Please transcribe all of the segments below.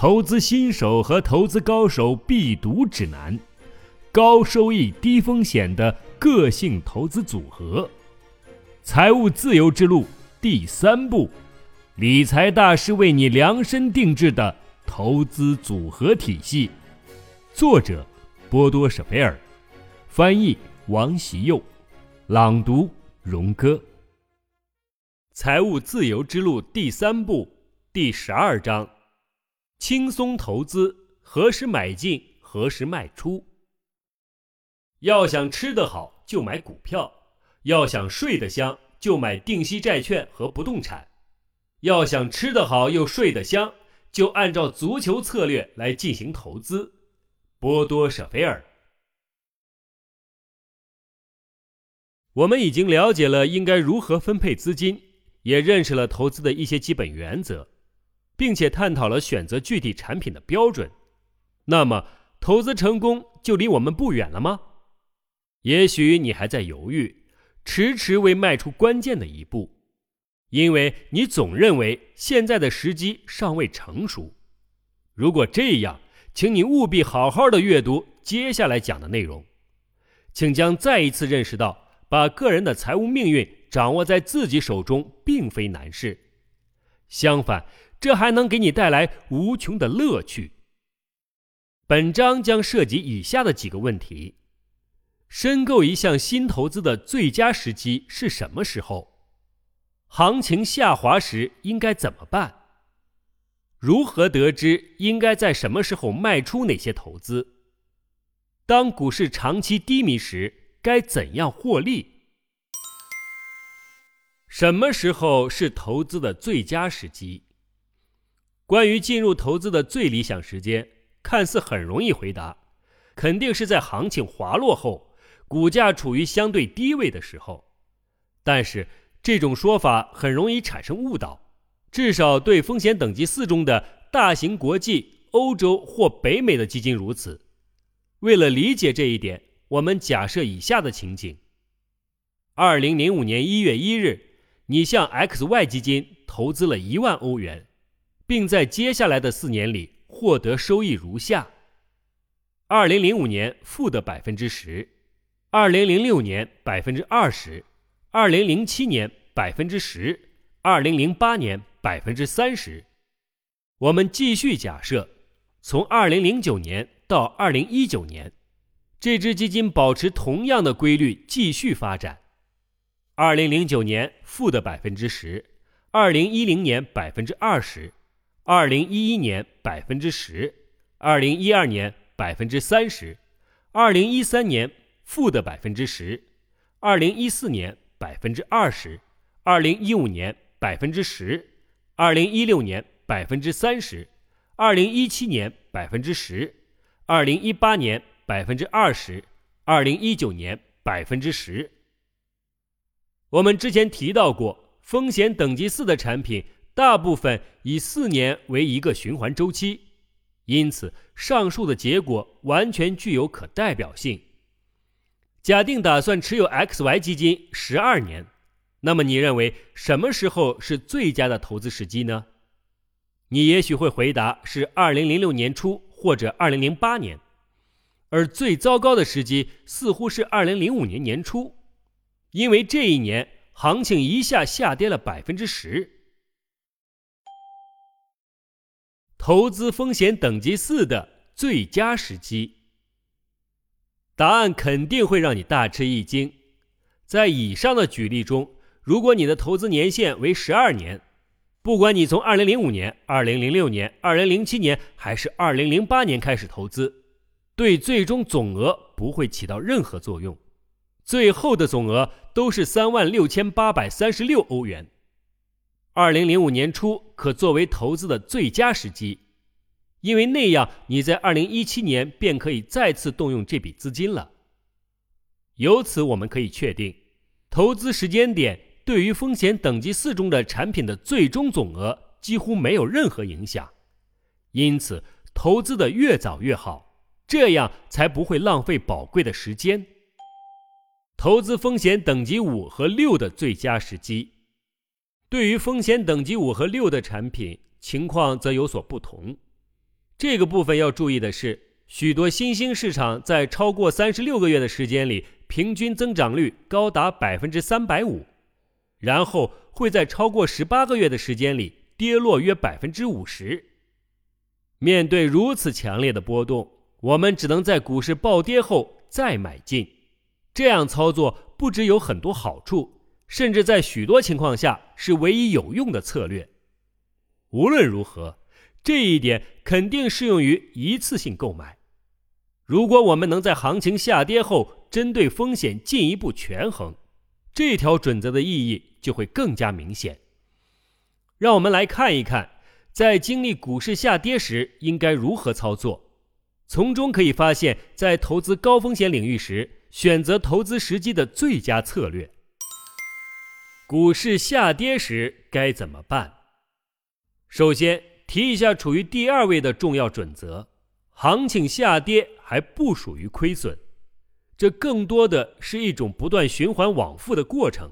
投资新手和投资高手必读指南，高收益低风险的个性投资组合，财务自由之路第三步，理财大师为你量身定制的投资组合体系。作者：波多舍菲尔，翻译：王习佑，朗读：荣哥。财务自由之路第三步第十二章。轻松投资，何时买进，何时卖出？要想吃得好，就买股票；要想睡得香，就买定息债券和不动产；要想吃得好又睡得香，就按照足球策略来进行投资。波多舍菲尔。我们已经了解了应该如何分配资金，也认识了投资的一些基本原则。并且探讨了选择具体产品的标准，那么投资成功就离我们不远了吗？也许你还在犹豫，迟迟未迈出关键的一步，因为你总认为现在的时机尚未成熟。如果这样，请你务必好好的阅读接下来讲的内容，请将再一次认识到，把个人的财务命运掌握在自己手中并非难事，相反。这还能给你带来无穷的乐趣。本章将涉及以下的几个问题：申购一项新投资的最佳时机是什么时候？行情下滑时应该怎么办？如何得知应该在什么时候卖出哪些投资？当股市长期低迷时，该怎样获利？什么时候是投资的最佳时机？关于进入投资的最理想时间，看似很容易回答，肯定是在行情滑落后，股价处于相对低位的时候。但是这种说法很容易产生误导，至少对风险等级四中的大型国际、欧洲或北美的基金如此。为了理解这一点，我们假设以下的情景：二零零五年一月一日，你向 XY 基金投资了一万欧元。并在接下来的四年里获得收益如下：二零零五年负的百分之十，二零零六年百分之二十，二零零七年百分之十，二零零八年百分之三十。我们继续假设，从二零零九年到二零一九年，这支基金保持同样的规律继续发展：二零零九年负的百分之十，二零一零年百分之二十。二零一一年百分之十，二零一二年百分之三十，二零一三年负的百分之十，二零一四年百分之二十，二零一五年百分之十，二零一六年百分之三十，二零一七年百分之十，二零一八年百分之二十，二零一九年百分之十。我们之前提到过，风险等级四的产品。大部分以四年为一个循环周期，因此上述的结果完全具有可代表性。假定打算持有 XY 基金十二年，那么你认为什么时候是最佳的投资时机呢？你也许会回答是二零零六年初或者二零零八年，而最糟糕的时机似乎是二零零五年年初，因为这一年行情一下下跌了百分之十。投资风险等级四的最佳时机，答案肯定会让你大吃一惊。在以上的举例中，如果你的投资年限为十二年，不管你从二零零五年、二零零六年、二零零七年还是二零零八年开始投资，对最终总额不会起到任何作用，最后的总额都是三万六千八百三十六欧元。二零零五年初可作为投资的最佳时机，因为那样你在二零一七年便可以再次动用这笔资金了。由此我们可以确定，投资时间点对于风险等级四中的产品的最终总额几乎没有任何影响。因此，投资的越早越好，这样才不会浪费宝贵的时间。投资风险等级五和六的最佳时机。对于风险等级五和六的产品，情况则有所不同。这个部分要注意的是，许多新兴市场在超过三十六个月的时间里，平均增长率高达百分之三百五，然后会在超过十八个月的时间里跌落约百分之五十。面对如此强烈的波动，我们只能在股市暴跌后再买进。这样操作不只有很多好处，甚至在许多情况下是唯一有用的策略。无论如何，这一点肯定适用于一次性购买。如果我们能在行情下跌后针对风险进一步权衡，这条准则的意义就会更加明显。让我们来看一看，在经历股市下跌时应该如何操作。从中可以发现，在投资高风险领域时，选择投资时机的最佳策略。股市下跌时该怎么办？首先提一下处于第二位的重要准则：行情下跌还不属于亏损，这更多的是一种不断循环往复的过程。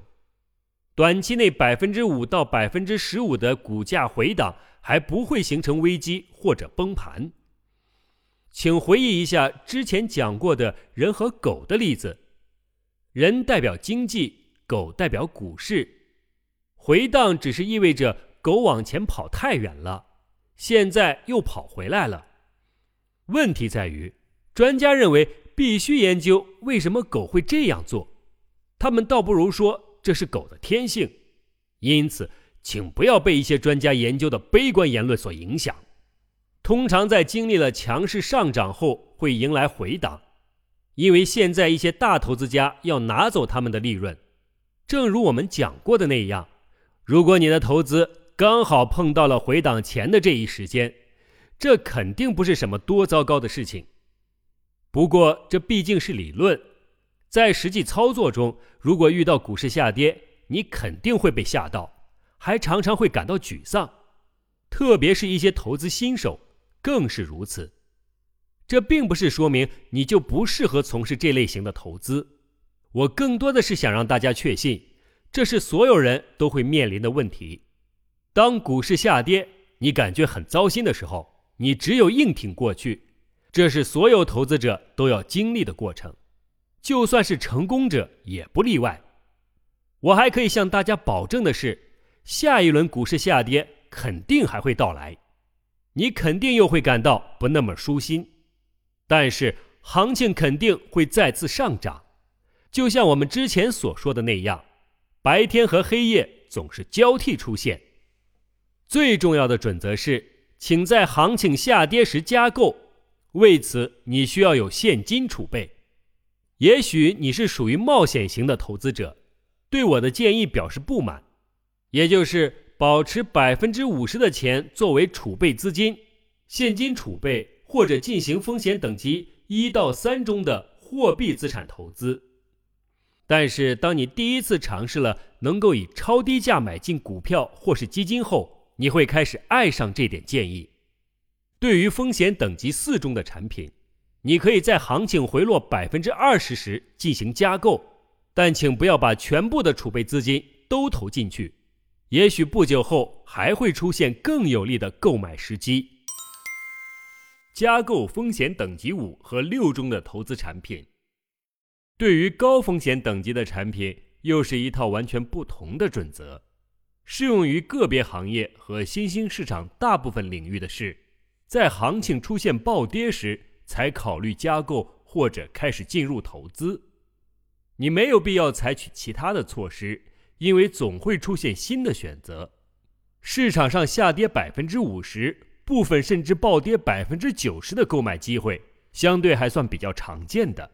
短期内百分之五到百分之十五的股价回档还不会形成危机或者崩盘。请回忆一下之前讲过的人和狗的例子，人代表经济，狗代表股市。回荡只是意味着狗往前跑太远了，现在又跑回来了。问题在于，专家认为必须研究为什么狗会这样做，他们倒不如说这是狗的天性。因此，请不要被一些专家研究的悲观言论所影响。通常在经历了强势上涨后，会迎来回档，因为现在一些大投资家要拿走他们的利润。正如我们讲过的那样，如果你的投资刚好碰到了回档前的这一时间，这肯定不是什么多糟糕的事情。不过这毕竟是理论，在实际操作中，如果遇到股市下跌，你肯定会被吓到，还常常会感到沮丧，特别是一些投资新手。更是如此，这并不是说明你就不适合从事这类型的投资。我更多的是想让大家确信，这是所有人都会面临的问题。当股市下跌，你感觉很糟心的时候，你只有硬挺过去，这是所有投资者都要经历的过程，就算是成功者也不例外。我还可以向大家保证的是，下一轮股市下跌肯定还会到来。你肯定又会感到不那么舒心，但是行情肯定会再次上涨，就像我们之前所说的那样，白天和黑夜总是交替出现。最重要的准则是，请在行情下跌时加购，为此你需要有现金储备。也许你是属于冒险型的投资者，对我的建议表示不满，也就是。保持百分之五十的钱作为储备资金、现金储备，或者进行风险等级一到三中的货币资产投资。但是，当你第一次尝试了能够以超低价买进股票或是基金后，你会开始爱上这点建议。对于风险等级四中的产品，你可以在行情回落百分之二十时进行加购，但请不要把全部的储备资金都投进去。也许不久后还会出现更有利的购买时机。加购风险等级五和六中的投资产品，对于高风险等级的产品，又是一套完全不同的准则。适用于个别行业和新兴市场大部分领域的是，在行情出现暴跌时才考虑加购或者开始进入投资。你没有必要采取其他的措施。因为总会出现新的选择，市场上下跌百分之五十，部分甚至暴跌百分之九十的购买机会，相对还算比较常见的。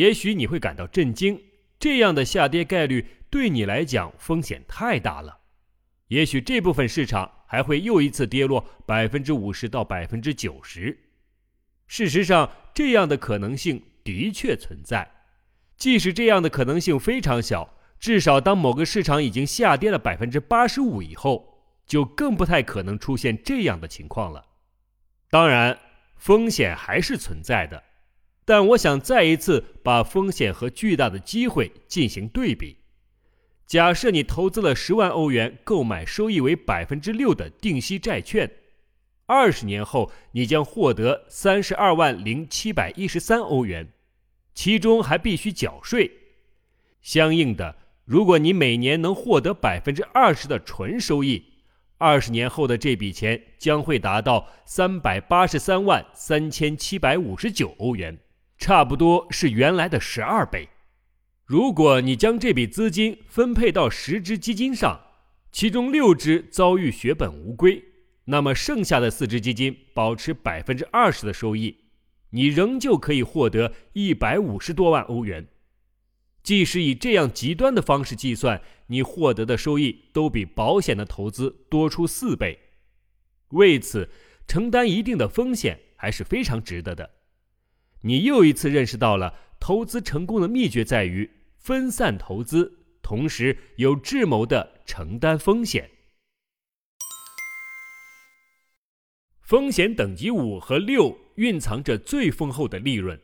也许你会感到震惊，这样的下跌概率对你来讲风险太大了。也许这部分市场还会又一次跌落百分之五十到百分之九十。事实上，这样的可能性的确存在，即使这样的可能性非常小。至少，当某个市场已经下跌了百分之八十五以后，就更不太可能出现这样的情况了。当然，风险还是存在的，但我想再一次把风险和巨大的机会进行对比。假设你投资了十万欧元购买收益为百分之六的定息债券，二十年后你将获得三十二万零七百一十三欧元，其中还必须缴税。相应的，如果你每年能获得百分之二十的纯收益，二十年后的这笔钱将会达到三百八十三万三千七百五十九欧元，差不多是原来的十二倍。如果你将这笔资金分配到十只基金上，其中六只遭遇血本无归，那么剩下的四只基金保持百分之二十的收益，你仍旧可以获得一百五十多万欧元。即使以这样极端的方式计算，你获得的收益都比保险的投资多出四倍。为此，承担一定的风险还是非常值得的。你又一次认识到了投资成功的秘诀在于分散投资，同时有智谋的承担风险。风险等级五和六蕴藏着最丰厚的利润。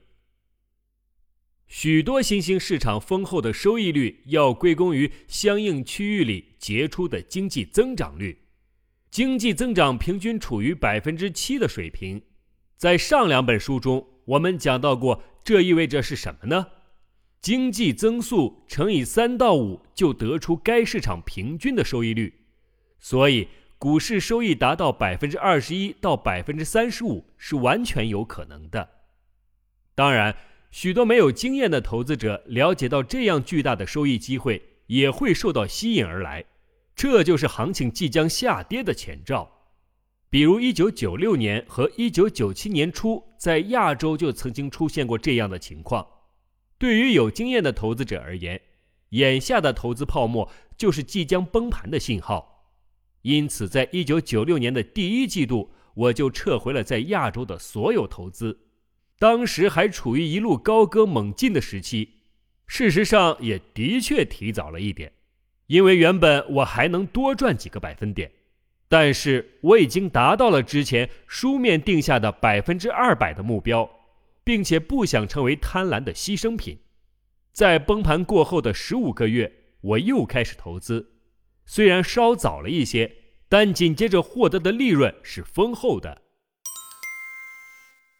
许多新兴市场丰厚的收益率要归功于相应区域里杰出的经济增长率，经济增长平均处于百分之七的水平。在上两本书中，我们讲到过，这意味着是什么呢？经济增速乘以三到五就得出该市场平均的收益率。所以，股市收益达到百分之二十一到百分之三十五是完全有可能的。当然。许多没有经验的投资者了解到这样巨大的收益机会，也会受到吸引而来，这就是行情即将下跌的前兆。比如1996年和1997年初，在亚洲就曾经出现过这样的情况。对于有经验的投资者而言，眼下的投资泡沫就是即将崩盘的信号。因此，在1996年的第一季度，我就撤回了在亚洲的所有投资。当时还处于一路高歌猛进的时期，事实上也的确提早了一点，因为原本我还能多赚几个百分点，但是我已经达到了之前书面定下的百分之二百的目标，并且不想成为贪婪的牺牲品。在崩盘过后的十五个月，我又开始投资，虽然稍早了一些，但紧接着获得的利润是丰厚的。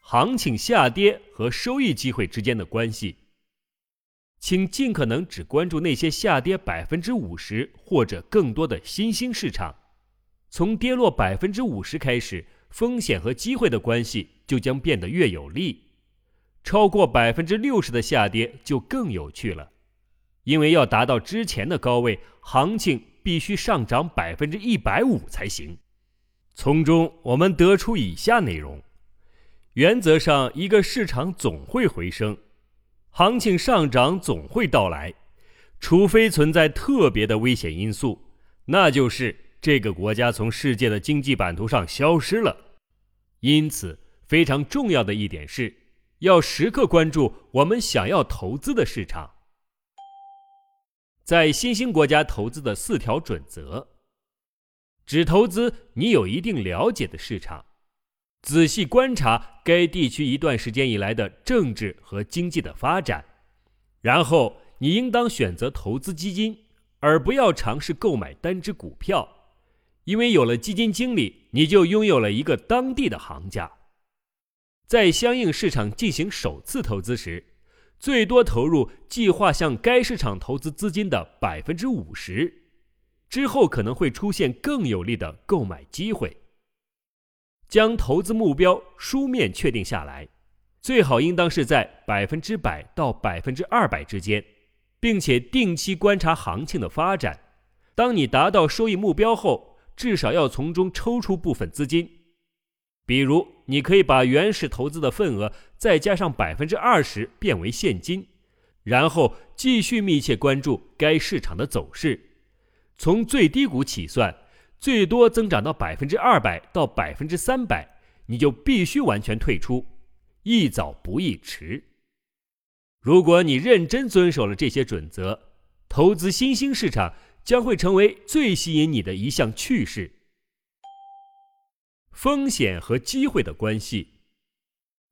行情下跌和收益机会之间的关系，请尽可能只关注那些下跌百分之五十或者更多的新兴市场。从跌落百分之五十开始，风险和机会的关系就将变得越有利。超过百分之六十的下跌就更有趣了，因为要达到之前的高位，行情必须上涨百分之一百五才行。从中我们得出以下内容。原则上，一个市场总会回升，行情上涨总会到来，除非存在特别的危险因素，那就是这个国家从世界的经济版图上消失了。因此，非常重要的一点是，要时刻关注我们想要投资的市场。在新兴国家投资的四条准则：只投资你有一定了解的市场。仔细观察该地区一段时间以来的政治和经济的发展，然后你应当选择投资基金，而不要尝试购买单只股票，因为有了基金经理，你就拥有了一个当地的行家。在相应市场进行首次投资时，最多投入计划向该市场投资资金的百分之五十，之后可能会出现更有利的购买机会。将投资目标书面确定下来，最好应当是在百分之百到百分之二百之间，并且定期观察行情的发展。当你达到收益目标后，至少要从中抽出部分资金，比如你可以把原始投资的份额再加上百分之二十变为现金，然后继续密切关注该市场的走势，从最低谷起算。最多增长到百分之二百到百分之三百，你就必须完全退出，宜早不宜迟。如果你认真遵守了这些准则，投资新兴市场将会成为最吸引你的一项趣事。风险和机会的关系，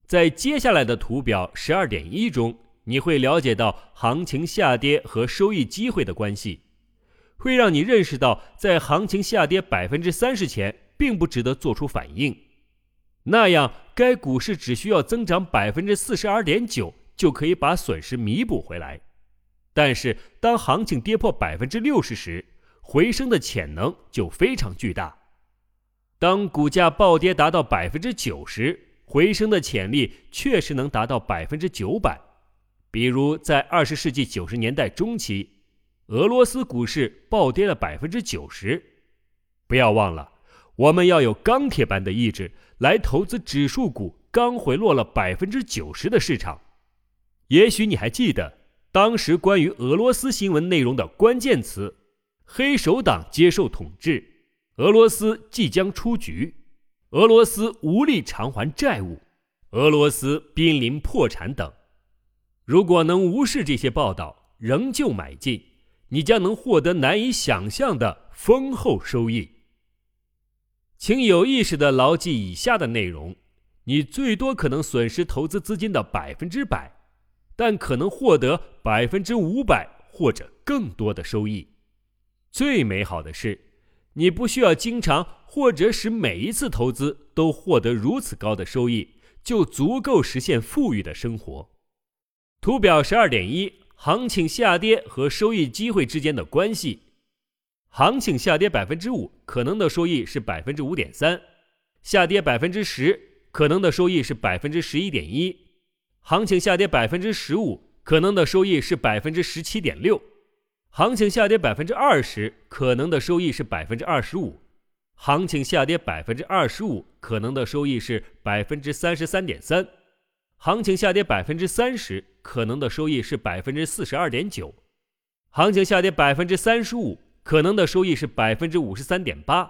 在接下来的图表十二点一中，你会了解到行情下跌和收益机会的关系。会让你认识到，在行情下跌百分之三十前，并不值得做出反应，那样该股市只需要增长百分之四十二点九就可以把损失弥补回来。但是当行情跌破百分之六十时，回升的潜能就非常巨大。当股价暴跌达到百分之九十，回升的潜力确实能达到百分之九百。比如在二十世纪九十年代中期，俄罗斯股市暴跌了百分之九十。不要忘了，我们要有钢铁般的意志来投资指数股刚回落了百分之九十的市场。也许你还记得当时关于俄罗斯新闻内容的关键词。黑手党接受统治，俄罗斯即将出局，俄罗斯无力偿还债务，俄罗斯濒临破产等。如果能无视这些报道，仍旧买进，你将能获得难以想象的丰厚收益。请有意识地牢记以下的内容：你最多可能损失投资资金的百分之百，但可能获得百分之五百或者更多的收益。最美好的是，你不需要经常或者使每一次投资都获得如此高的收益，就足够实现富裕的生活。图表十二点一，行情下跌和收益机会之间的关系。行情下跌百分之五，可能的收益是百分之五点三；下跌百分之十，可能的收益是百分之十一点一；行情下跌百分之十五，可能的收益是百分之十七点六。行情下跌百分之二十，可能的收益是百分之二十五；行情下跌百分之二十五，可能的收益是百分之三十三点三；行情下跌百分之三十，可能的收益是百分之四十二点九；行情下跌百分之三十五，可能的收益是百分之五十三点八；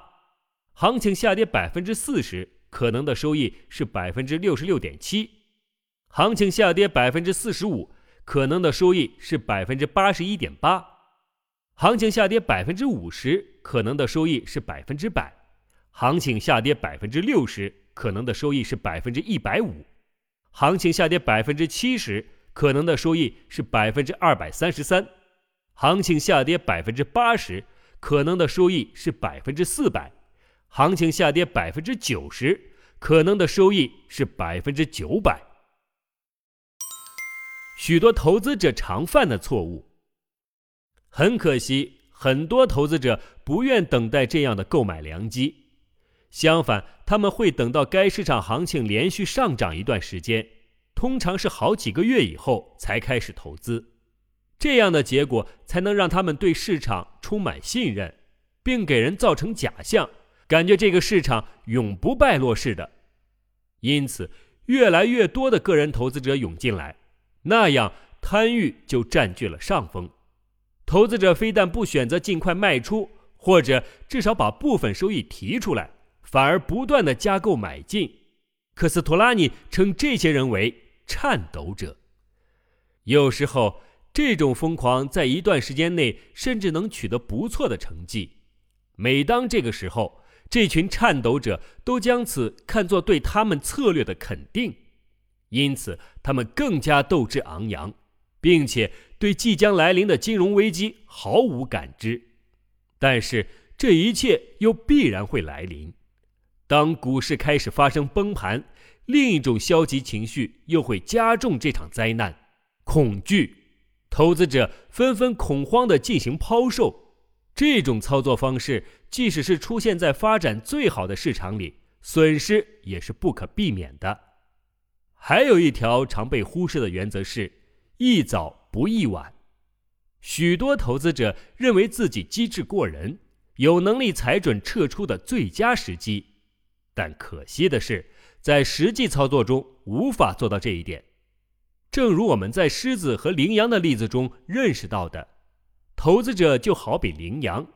行情下跌百分之四十，可能的收益是百分之六十六点七；行情下跌百分之四十五，可能的收益是百分之八十一点八。行情下跌百分之五十，可能的收益是百分之百；行情下跌百分之六十，可能的收益是百分之一百五；行情下跌百分之七十，可能的收益是百分之二百三十三；行情下跌百分之八十，可能的收益是百分之四百；行情下跌百分之九十，可能的收益是百分之九百。许多投资者常犯的错误。很可惜，很多投资者不愿等待这样的购买良机，相反，他们会等到该市场行情连续上涨一段时间，通常是好几个月以后才开始投资。这样的结果才能让他们对市场充满信任，并给人造成假象，感觉这个市场永不败落似的。因此，越来越多的个人投资者涌进来，那样贪欲就占据了上风。投资者非但不选择尽快卖出，或者至少把部分收益提出来，反而不断的加购买进。科斯托拉尼称这些人为颤抖者。有时候，这种疯狂在一段时间内甚至能取得不错的成绩。每当这个时候，这群颤抖者都将此看作对他们策略的肯定，因此他们更加斗志昂扬，并且。对即将来临的金融危机毫无感知，但是这一切又必然会来临。当股市开始发生崩盘，另一种消极情绪又会加重这场灾难——恐惧。投资者纷纷恐慌地进行抛售。这种操作方式，即使是出现在发展最好的市场里，损失也是不可避免的。还有一条常被忽视的原则是：宜早。不易晚，许多投资者认为自己机智过人，有能力踩准撤出的最佳时机，但可惜的是，在实际操作中无法做到这一点。正如我们在狮子和羚羊的例子中认识到的，投资者就好比羚羊，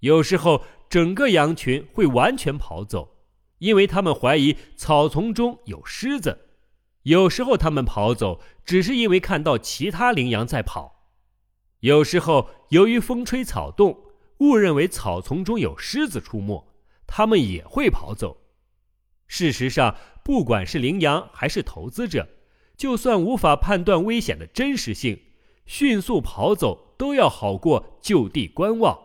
有时候整个羊群会完全跑走，因为他们怀疑草丛中有狮子。有时候他们跑走，只是因为看到其他羚羊在跑；有时候由于风吹草动，误认为草丛中有狮子出没，他们也会跑走。事实上，不管是羚羊还是投资者，就算无法判断危险的真实性，迅速跑走都要好过就地观望，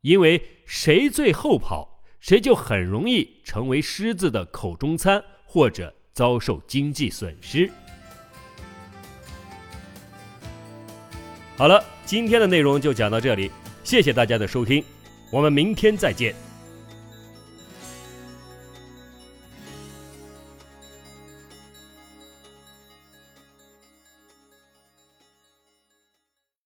因为谁最后跑，谁就很容易成为狮子的口中餐。或者遭受经济损失。好了，今天的内容就讲到这里，谢谢大家的收听，我们明天再见。